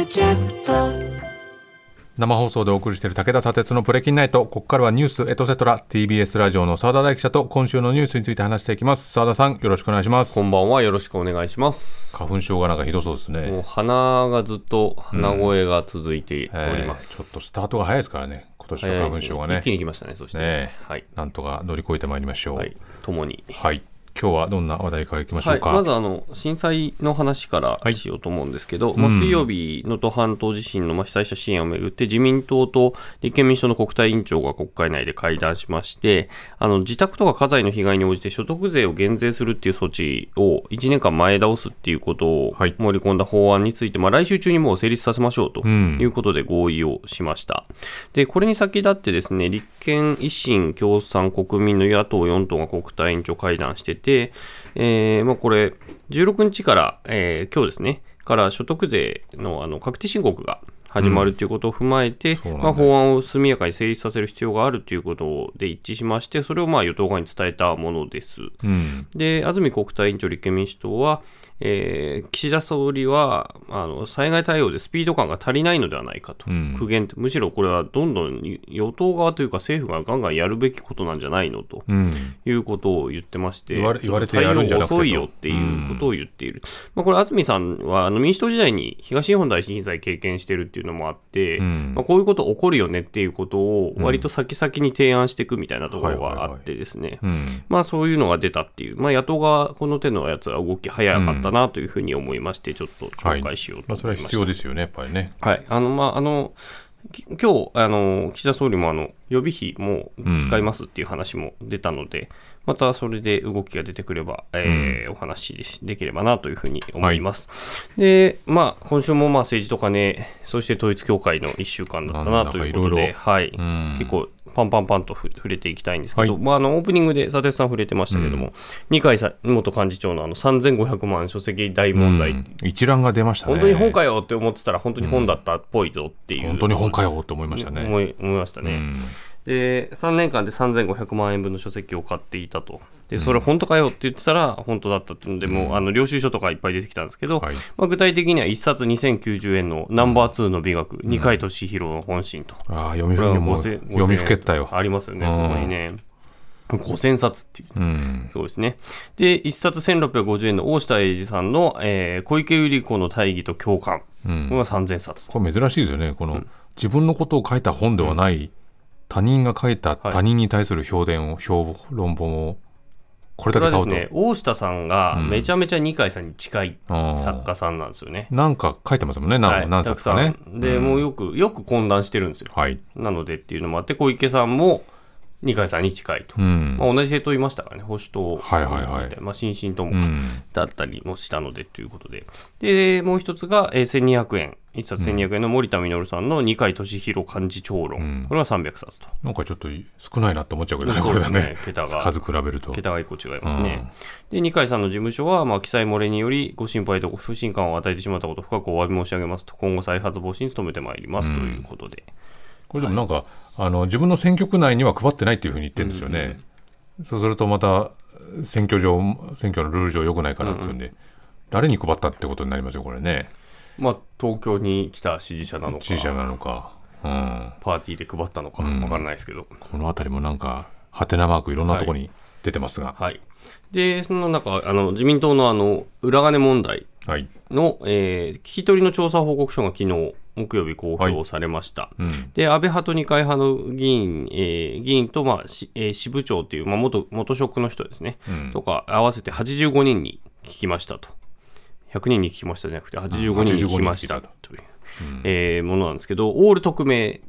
ドキャスト。生放送でお送りしている武田砂鉄のプレキンナイト。ここからはニュースエトセトラ TBS ラジオの澤田大記者と今週のニュースについて話していきます。澤田さんよろしくお願いします。こんばんは。よろしくお願いします。花粉症がなんかひどそうですね。もう鼻がずっと鼻声が続いております。えーちょっとスタートが早いですからね。今年の花粉症がね。一気に来ましたね。そして、ねはい。なんとか乗り越えてまいりましょう。はい。ともに。はい今日はどんな話題からいきましょはい、うか、まずあの震災の話からしようと思うんですけど、まあ、水曜日、能登半島地震のまあ被災者支援をめぐって、自民党と立憲民主党の国対委員長が国会内で会談しまして、あの自宅とか家財の被害に応じて所得税を減税するっていう措置を1年間前倒すっていうことをはい。盛り込んだ法案について、まあ、来週中にもう成立させましょうとん。いうことで合意をしました。で、これに先立ってですね、立憲、維新、共産、国民の野党4党が国対委員長会談してて、えーまあ、これ、16日から、えー今日ですね、から所得税のあの確定申告が始まるということを踏まえて、そうなんだまあ、法案を速やかに成立させる必要があるということで一致しまして、それをまあ与党側に伝えたものです。うん。で、安住国対委員長、立憲民主党は、えー岸田総理はあの災害対応でスピード感が足りないのではないかと、ん。苦言むしろこれはどんどん与党側というか政府がガンガンやるべきことなんじゃないのと。うん。いうことを言ってまして、言われ言われて対応遅いよっていうことを言っている、まあ、これ、安住さんはあの民主党時代に東日本大震災経験してるっていうのもあって、ん。まあ、こういうこと起こるよねっていうことを割と先々に提案していくみたいなところはいはいはい。があってですね、うん。まあそういうのが出たっていう、まあ野党側、この手のやつは動き早かったなというふうに思いまして、ちょっと紹介しようとまあ、それはい思ました。必要ですよねやっぱりね。はい、あの、まあ、あの、き今日、あの、岸田総理も、あの、予備費も使いますっていう話も出たので、またそれで動きが出てくれば、えーお話しできればなというふうに思います。で、まあ、今週もまあ政治とかね、そして統一教会の1週間だったなということで、いろいろ。はい、ん。結構、パンパンパンとふ触れていきたいんですけど、はい。まあ、あのオープニングで佐哲さん触れてましたけども、二階さ元幹事長のあの3500万書籍大問題、うん。一覧が出ましたね。本当に本かよって思ってたら、本当に本だったっぽいぞっていう、本当に本かよって思いましたね。思いましたね。うんで3年間で3500万円分の書籍を買っていたと。でそれ本当かよって言ってたら本当だったっていうので、もうあの領収書とかいっぱい出てきたんですけど、はいまあ、具体的には1冊2090円のナンバー2の美学、二階俊博の本心と。ああ読みこれはもう5000読みふけったよありますよね、うんここにね。5000冊っていう。うんそうですね。で、1冊1650円の大下英二さんの、えー小池百合子の大義と共感。これが3000冊と。これ珍しいですよねこの、自分のことを書いた本ではない、他人が書いた他人に対する評伝を、評論本をこれこだけ買うと、ね、大下さんがめちゃめちゃ二階さんに近い作家さんなんですよね。なんか書いてますもんね何,、はい。何冊かね。で、もうよく、よく懇談してるんですよ。はい、なのでっていうのもあって、小池さんも二階さんに近いと。うんまあ、同じ政党いましたからね、保守党、はいはいはいまあ、新進とも、うんだったりもしたのでということで。で、もう一つが、えー1200円。一冊1200円の森田実さんの二階俊博幹事長論。これは300冊と。なんかちょっと少ないなって思っちゃうけどねこれだね桁が数比べると桁が1個違いますね。で、二階さんの事務所は、まあ、記載漏れにより、ご心配とご不信感を与えてしまったこと、深くお詫び申し上げますと、今後再発防止に努めてまいりますということで。これでもなんか、あの自分の選挙区内には配ってないっていうふうに言ってるんですよね、そうするとまた選挙上選挙のルール上良くないからっていうんで、誰に配ったってことになりますよこれね。まあ、東京に来た支持者なのか、支持者なのか、うん、パーティーで配ったのか、わからないですけど。この辺りもなんかハテナマークいろんなところに出てますが。はい。で、そんな中、あの、自民党のあの、裏金問題はい、の、えー聞き取りの調査報告書が昨日木曜日公表されました。うん。で、安倍派と二階派の議員、えー議員と、まあしえー支部長という、まあ、元元職の人ですね、とか合わせて85人に聞きましたと。100人に聞きましたじゃなくて、85人に聞きました85人という、えーものなんですけど、オール匿名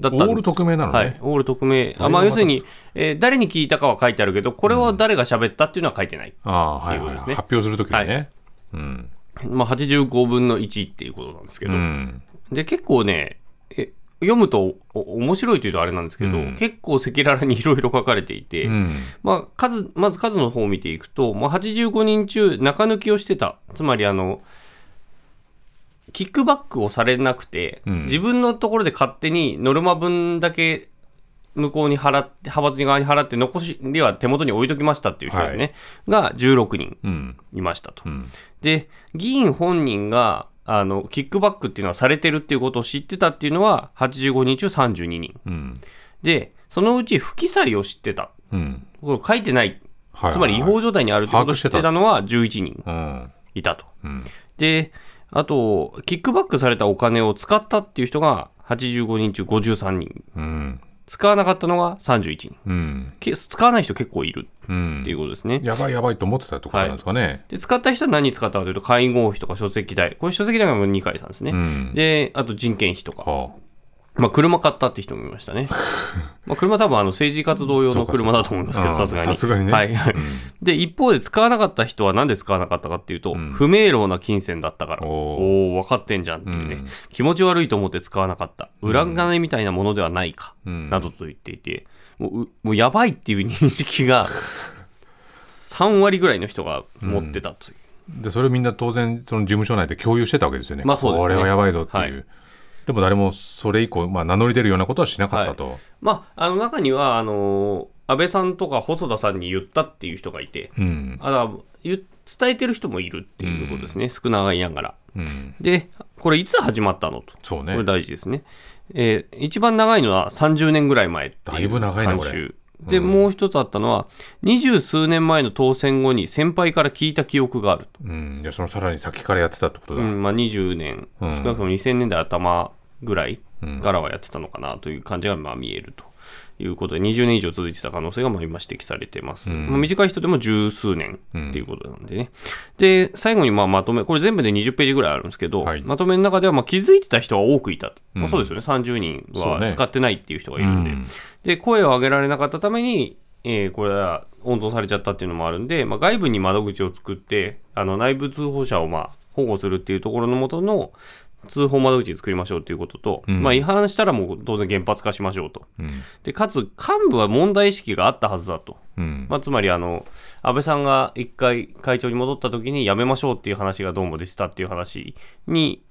だったんオール匿名なのね、はい、オール匿名。あまあ、要するに、えー誰に聞いたかは書いてあるけど、これを誰が喋ったっていうのは書いてない。ああはいうことですね。発表するときにね、はうん。まあ、85分の1っていうことなんですけど、うんで、結構ね、え読むとお面白いというとあれなんですけど、うん結構赤裸々にいろいろ書かれていて、うんまあ、数、まず数の方を見ていくと、まあ、85人中、中抜きをしてた。つまり、あの、キックバックをされなくて、うん自分のところで勝手にノルマ分だけ向こうに払って、派閥側に払って、残しりは手元に置いときましたっていう人ですね。が16人うんいましたと。うんで、議員本人が、あのキックバックっていうのはされてるっていうことを知ってたっていうのは85人中32人うん。でそのうち不記載を知ってたうん。これ書いてないはいつまり違法状態にあるってことを知ってたのは11人うん。いたと。うん。で、あと、キックバックされたお金を使ったっていう人が85人中53人。うん。使わなかったのが31人。うん。け使わない人結構いるうんっていうことですね。やばいやばいと思ってたってことなんですかね。で、使った人は何に使ったかというと、会合費とか書籍代。これ書籍代が二階さんですね。うん。で、あと人件費とか。はまあ、車買ったって人もいましたね。まあ、車多分あの政治活動用の車だと思いますけど、さすがに。さすがにねはい。で、一方で使わなかった人はなんで使わなかったかっていうと、不明朗な金銭だったから。おーお分かってんじゃんっていうね、うん気持ち悪いと思って使わなかった。裏金みたいなものではないか、うんなどと言っていて、もううもうやばいっていう認識が、3割ぐらいの人が持ってたという。でそれをみんな当然その事務所内で共有してたわけですよね。まあそうですねこれはやばいぞっていう。はいでも誰もそれ以降、まあ、名乗り出るようなことはしなかったと。まあ、あの中には、あのー安倍さんとか細田さんに言ったっていう人がいて、うん。あだ言伝えてる人もいるっていうことですね、少ないながら。うん。で、これいつ始まったのと。そうねこれ。大事ですね。えー一番長いのは30年ぐらい前っていうだいぶ長いなこれで、もう一つあったのは、二十数年前の当選後に先輩から聞いた記憶があると。うん。いや、そのさらに先からやってたってことだ。うん、まあ20年、うん少なくとも2000年代頭ぐらいからはやってたのかなという感じがまあ見えると。いうことで20年以上続いてた可能性がまあ今指摘されてます、まあ短い人でも十数年っていうことなんでね、で最後にまあまとめこれ全部で20ページぐらいあるんですけど、はい。まとめの中ではまあ気づいてた人は多くいたと、まあ、そうですよね。30人は使ってないっていう人がいるんで、うん。で声を上げられなかったために、えーこれは温存されちゃったっていうのもあるんで、まあ、外部に窓口を作ってあの内部通報者をまあ保護するっていうところのもとの通報窓口作りましょうということと、まあ、違反したらもう当然原発化しましょうと。うん。でかつ幹部は問題意識があったはずだと。うん。まあ、つまりあの安倍さんが一回会長に戻った時にやめましょうっていう話がどうも出てたっていう話に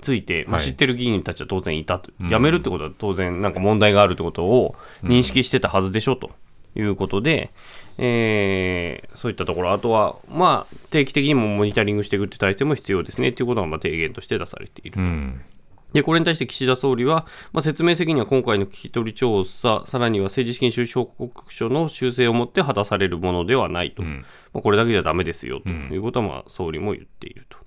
ついて、まあ、はい知ってる議員たちは当然いたと、辞めるってことは当然なんか問題があるってことを認識してたはずでしょということで、えーそういったところ。あとはまあ定期的にもモニタリングしていくって体制も必要ですね。っていうことがまあ提言として出されているうん。で、これに対して岸田総理は、まあ、説明責任は今回の聞き取り調査、さらには政治資金収支報告書の修正をもって果たされるものではないと。まあ、これだけじゃダメですよということは、まあ、総理も言っていると。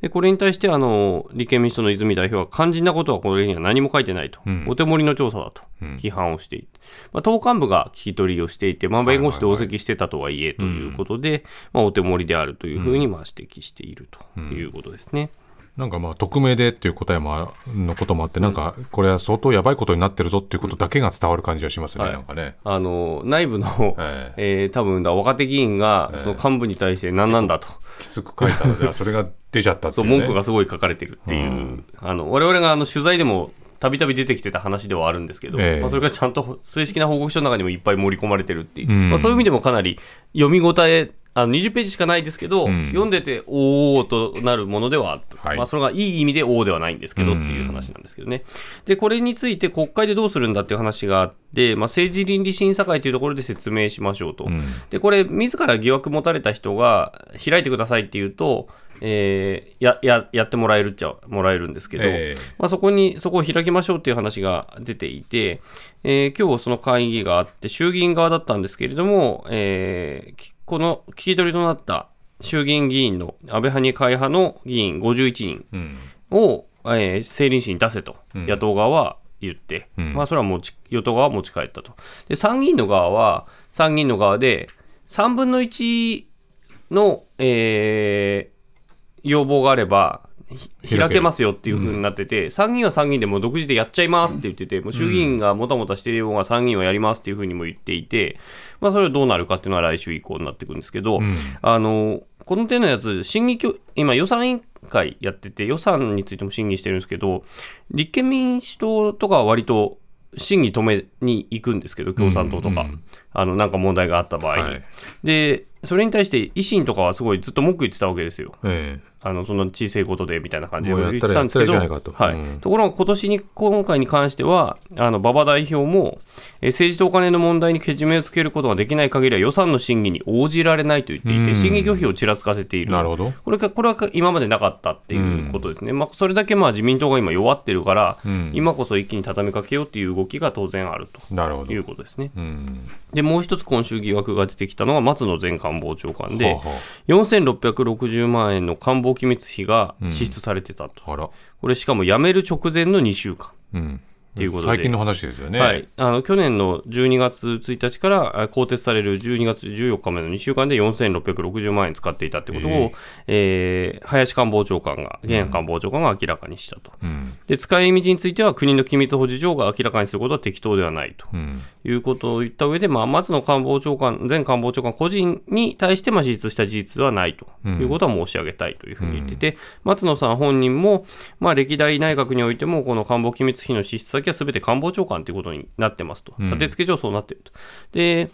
で、これに対して、あの、立憲民主党の泉代表は肝心なことはこれには何も書いてないと。お手盛りの調査だと批判をしていて。まあ、党幹部が聞き取りをしていて、まあ、弁護士同席してたとはいえということで、まあ、お手盛りであるというふうに、まあ、指摘しているということですね。なんかまあ匿名でっていう答えもあのこともあって、なんかこれは相当やばいことになってるぞっていうことだけが伝わる感じがしますね、はい。なんかね。あの内部の、ええ。ー多分だ若手議員がその幹部に対して何なんだと、きつく書いたので、それが出ちゃったってそいうう、ね。文句がすごい書かれてるっていう、あの我々があの取材でもたびたび出てきてた話ではあるんですけど、ええ。まあ、それがちゃんと正式な報告書の中にもいっぱい盛り込まれてるっていう、うん。まあ、そういう意味でもかなり読み応えあの20ページしかないですけど、ん。読んでておおとなるものではあった、はい。まあ、それがいい意味でおおではないんですけどっていう話なんですけどね。で、これについて国会でどうするんだっていう話があって、まあ、政治倫理審査会というところで説明しましょうと。ん。で、これ、自ら疑惑持たれた人が開いてくださいって言うと、えーやややってもらえるっちゃもらえるんですけど、ええ。まあ、そこにそこを開きましょうっていう話が出ていて、えー今日その会議があって衆議院側だったんですけれども、えーきこの聞き取りとなった衆議院議員の安倍派に会派の議員51人うん。を、えー政倫審に出せと野党側は言って、ん。まあ、それは持ち与党側は持ち帰ったと。で参議院の側は参議院の側で3分の1の、えー要望があればひ開けますよっていうふうになってて、参議院は参議院でもう独自でやっちゃいますって言ってて、もう衆議院がもたもたしているようが参議院はやりますっていうふうにも言っていて、まあ、それはどうなるかっていうのは来週以降になってくるんですけど、あのこの手のやつ、審議協今、予算委員会やってて、予算についても審議してるんですけど、立憲民主党とかは割と審議止めに行くんですけど、共産党とか、あのなんか問題があった場合に。はい。で、それに対して維新とかはすごいずっと文句言ってたわけですよ。えあのそんな小さいことでみたいな感じで言ってたんですけど、はい。うん。ところが今年に今回に関してはあの馬場代表も、えー政治とお金の問題にけじめをつけることができない限りは予算の審議に応じられないと言っていて、うん。審議拒否をちらつかせている。なるほど。これかこれは今までなかったっていうことですね、まあ、それだけまあ自民党が今弱ってるから、ん。今こそ一気に畳みかけようっていう動きが当然あるなるほど。ということですね。うん。でもう一つ今週疑惑が出てきたのは松野前官房長官で、はあは4660万円の官房機密費が支出されてたと、ああら。これしかも辞める直前の2週間。うん。ていうことで。最近の話ですよね。はい、あの去年の12月1日からあ更迭される12月14日までの2週間で4660万円使っていたってことを、え。ー林官房長官が、現官房長官が明らかにしたと、うんで使い道については国の機密保持上が明らかにすることは適当ではないと。うん。いうことを言った上で、まあ、松野官房長官、前官房長官個人に対してまあ支出した事実はないと。いうことは申し上げたいというふうに言ってて、松野さん本人も、まあ、歴代内閣においても、この官房機密費の支出先はすべて官房長官ということになってますと、立て付け上そうなっていると。で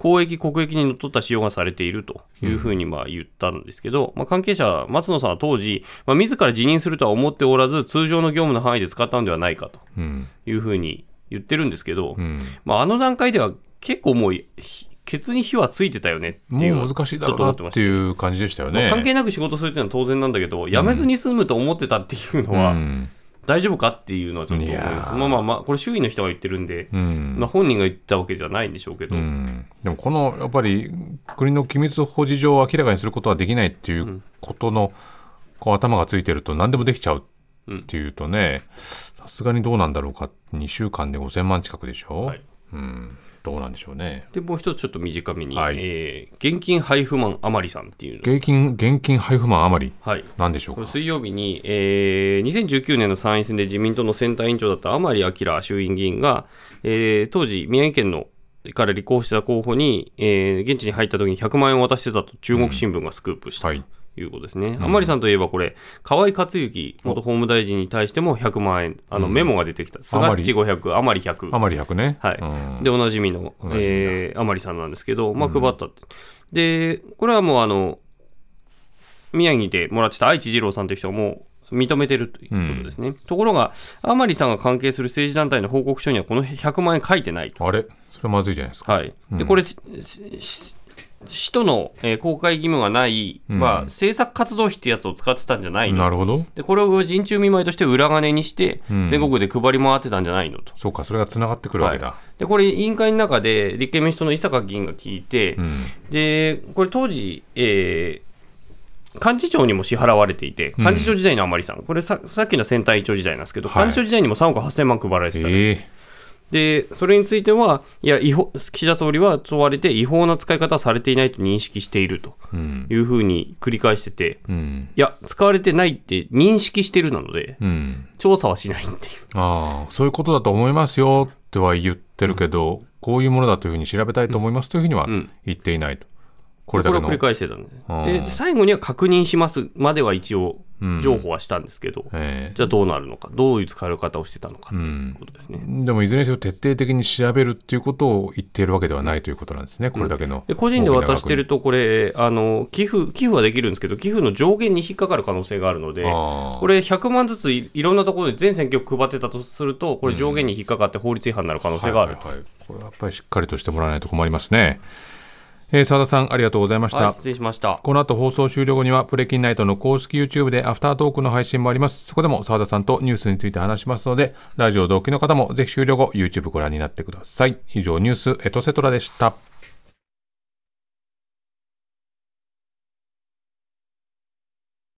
公益、国益にのっとった使用がされているというふうにまあ言ったんですけど、まあ、関係者は、松野さんは当時、まあ、自ら辞任するとは思っておらず、通常の業務の範囲で使ったのではないかとうん。いうふうに言ってるんですけど、うん。まあ、あの段階では結構もう、ひケツに火はついてたよねっていう難しいだろうちょっと思ってましなっていう感じでしたよた。まあね関係なく仕事するっていうのは当然なんだけど、辞めずに済むと思ってたっていうのは、うん大丈夫かっていうのはちょっと思いままあまあまあ、これ周囲の人が言ってるんで、うん。まあ、本人が言ったわけじゃないんでしょうけど、うん。でもこのやっぱり国の機密保持上を明らかにすることはできないっていうことのこう頭がついてると何でもできちゃうっていうとねさすがにどうなんだろうか。2週間で5000万近くでしょ、はい。うん、どうなんでしょうね。で、もう一つちょっと短めに、はい。えー現金配布マン甘利さんっていうの。現金現金配布マン余りはい。なんでしょうか？水曜日に、えー2019年の参院選で自民党の選対委員長だった甘利明衆院議員が、えー当時、宮城県のから立候補した候補に、えー現地に入った時に100万円を渡してたと中国新聞がスクープしたはい。ということですね。甘利さんといえばこれ、河井克行元法務大臣に対しても100万円、あのメモが出てきた。スガッチ500、甘利100。余り100ねはいうんで、おなじみの、えー、甘利さんなんですけど、まあ、配ったって。で、これはもう、あの、宮城でもらってた愛知二郎さんという人はもう認めてるということですね。ところが、甘利さんが関係する政治団体の報告書にはこの100万円書いてないと。あれ？それまずいじゃないですかはい。で、これ、使途の、えー公開義務がない、まあ、政策活動費ってやつを使ってたんじゃないの。なるほど。で、これを人中見舞いとして裏金にして、ん。全国で配り回ってたんじゃないのと。そうかそれがつながってくるわけだ、でこれ、委員会の中で立憲民主党の伊坂議員が聞いて、うん。でこれ、当時、えー幹事長にも支払われていて、幹事長時代の甘利さん、これさ、さっきの選対委員長時代なんですけど、はい。幹事長時代にも3億8000万配られてた、ええでそれについては、いや違法、岸田総理は問われて、違法な使い方はされていないと認識しているとうん。いうふうに繰り返してて、うん。いや、使われてないって認識してるなので、うん。調査はしないっていう。ああそういうことだと思いますよっては言ってるけど、こういうものだというふうに調べたいと思いますというふうにはん。言っていないと、ここれをれだけの。繰り返してたんで。で最後には確認しますまでは一応情報はしたんですけど、え。じゃあどうなるのかどういう使われ方をしてたのかというんことですね、でもいずれにせよ徹底的に調べるっていうことを言っているわけではないということなんですね、これだけので個人で渡してるとこれあの寄付寄付はできるんですけど寄付の上限に引っかかる可能性があるのでこれ100万ずついいろんなところで全選挙区配ってたとするとこれ上限に引っかかって法律違反になる可能性がある、はいはいはい。これはやっぱりしっかりとしてもらわないと困りますね。えー、澤田さんありがとうございました。はい、失礼しましたこの後放送終了後にはプレキンナイトの公式 YouTube でアフタートークの配信もあります。そこでも澤田さんとニュースについて話しますので、ラジオ同期の方もぜひ終了後 YouTube ご覧になってください。以上ニュースエトセトラでした。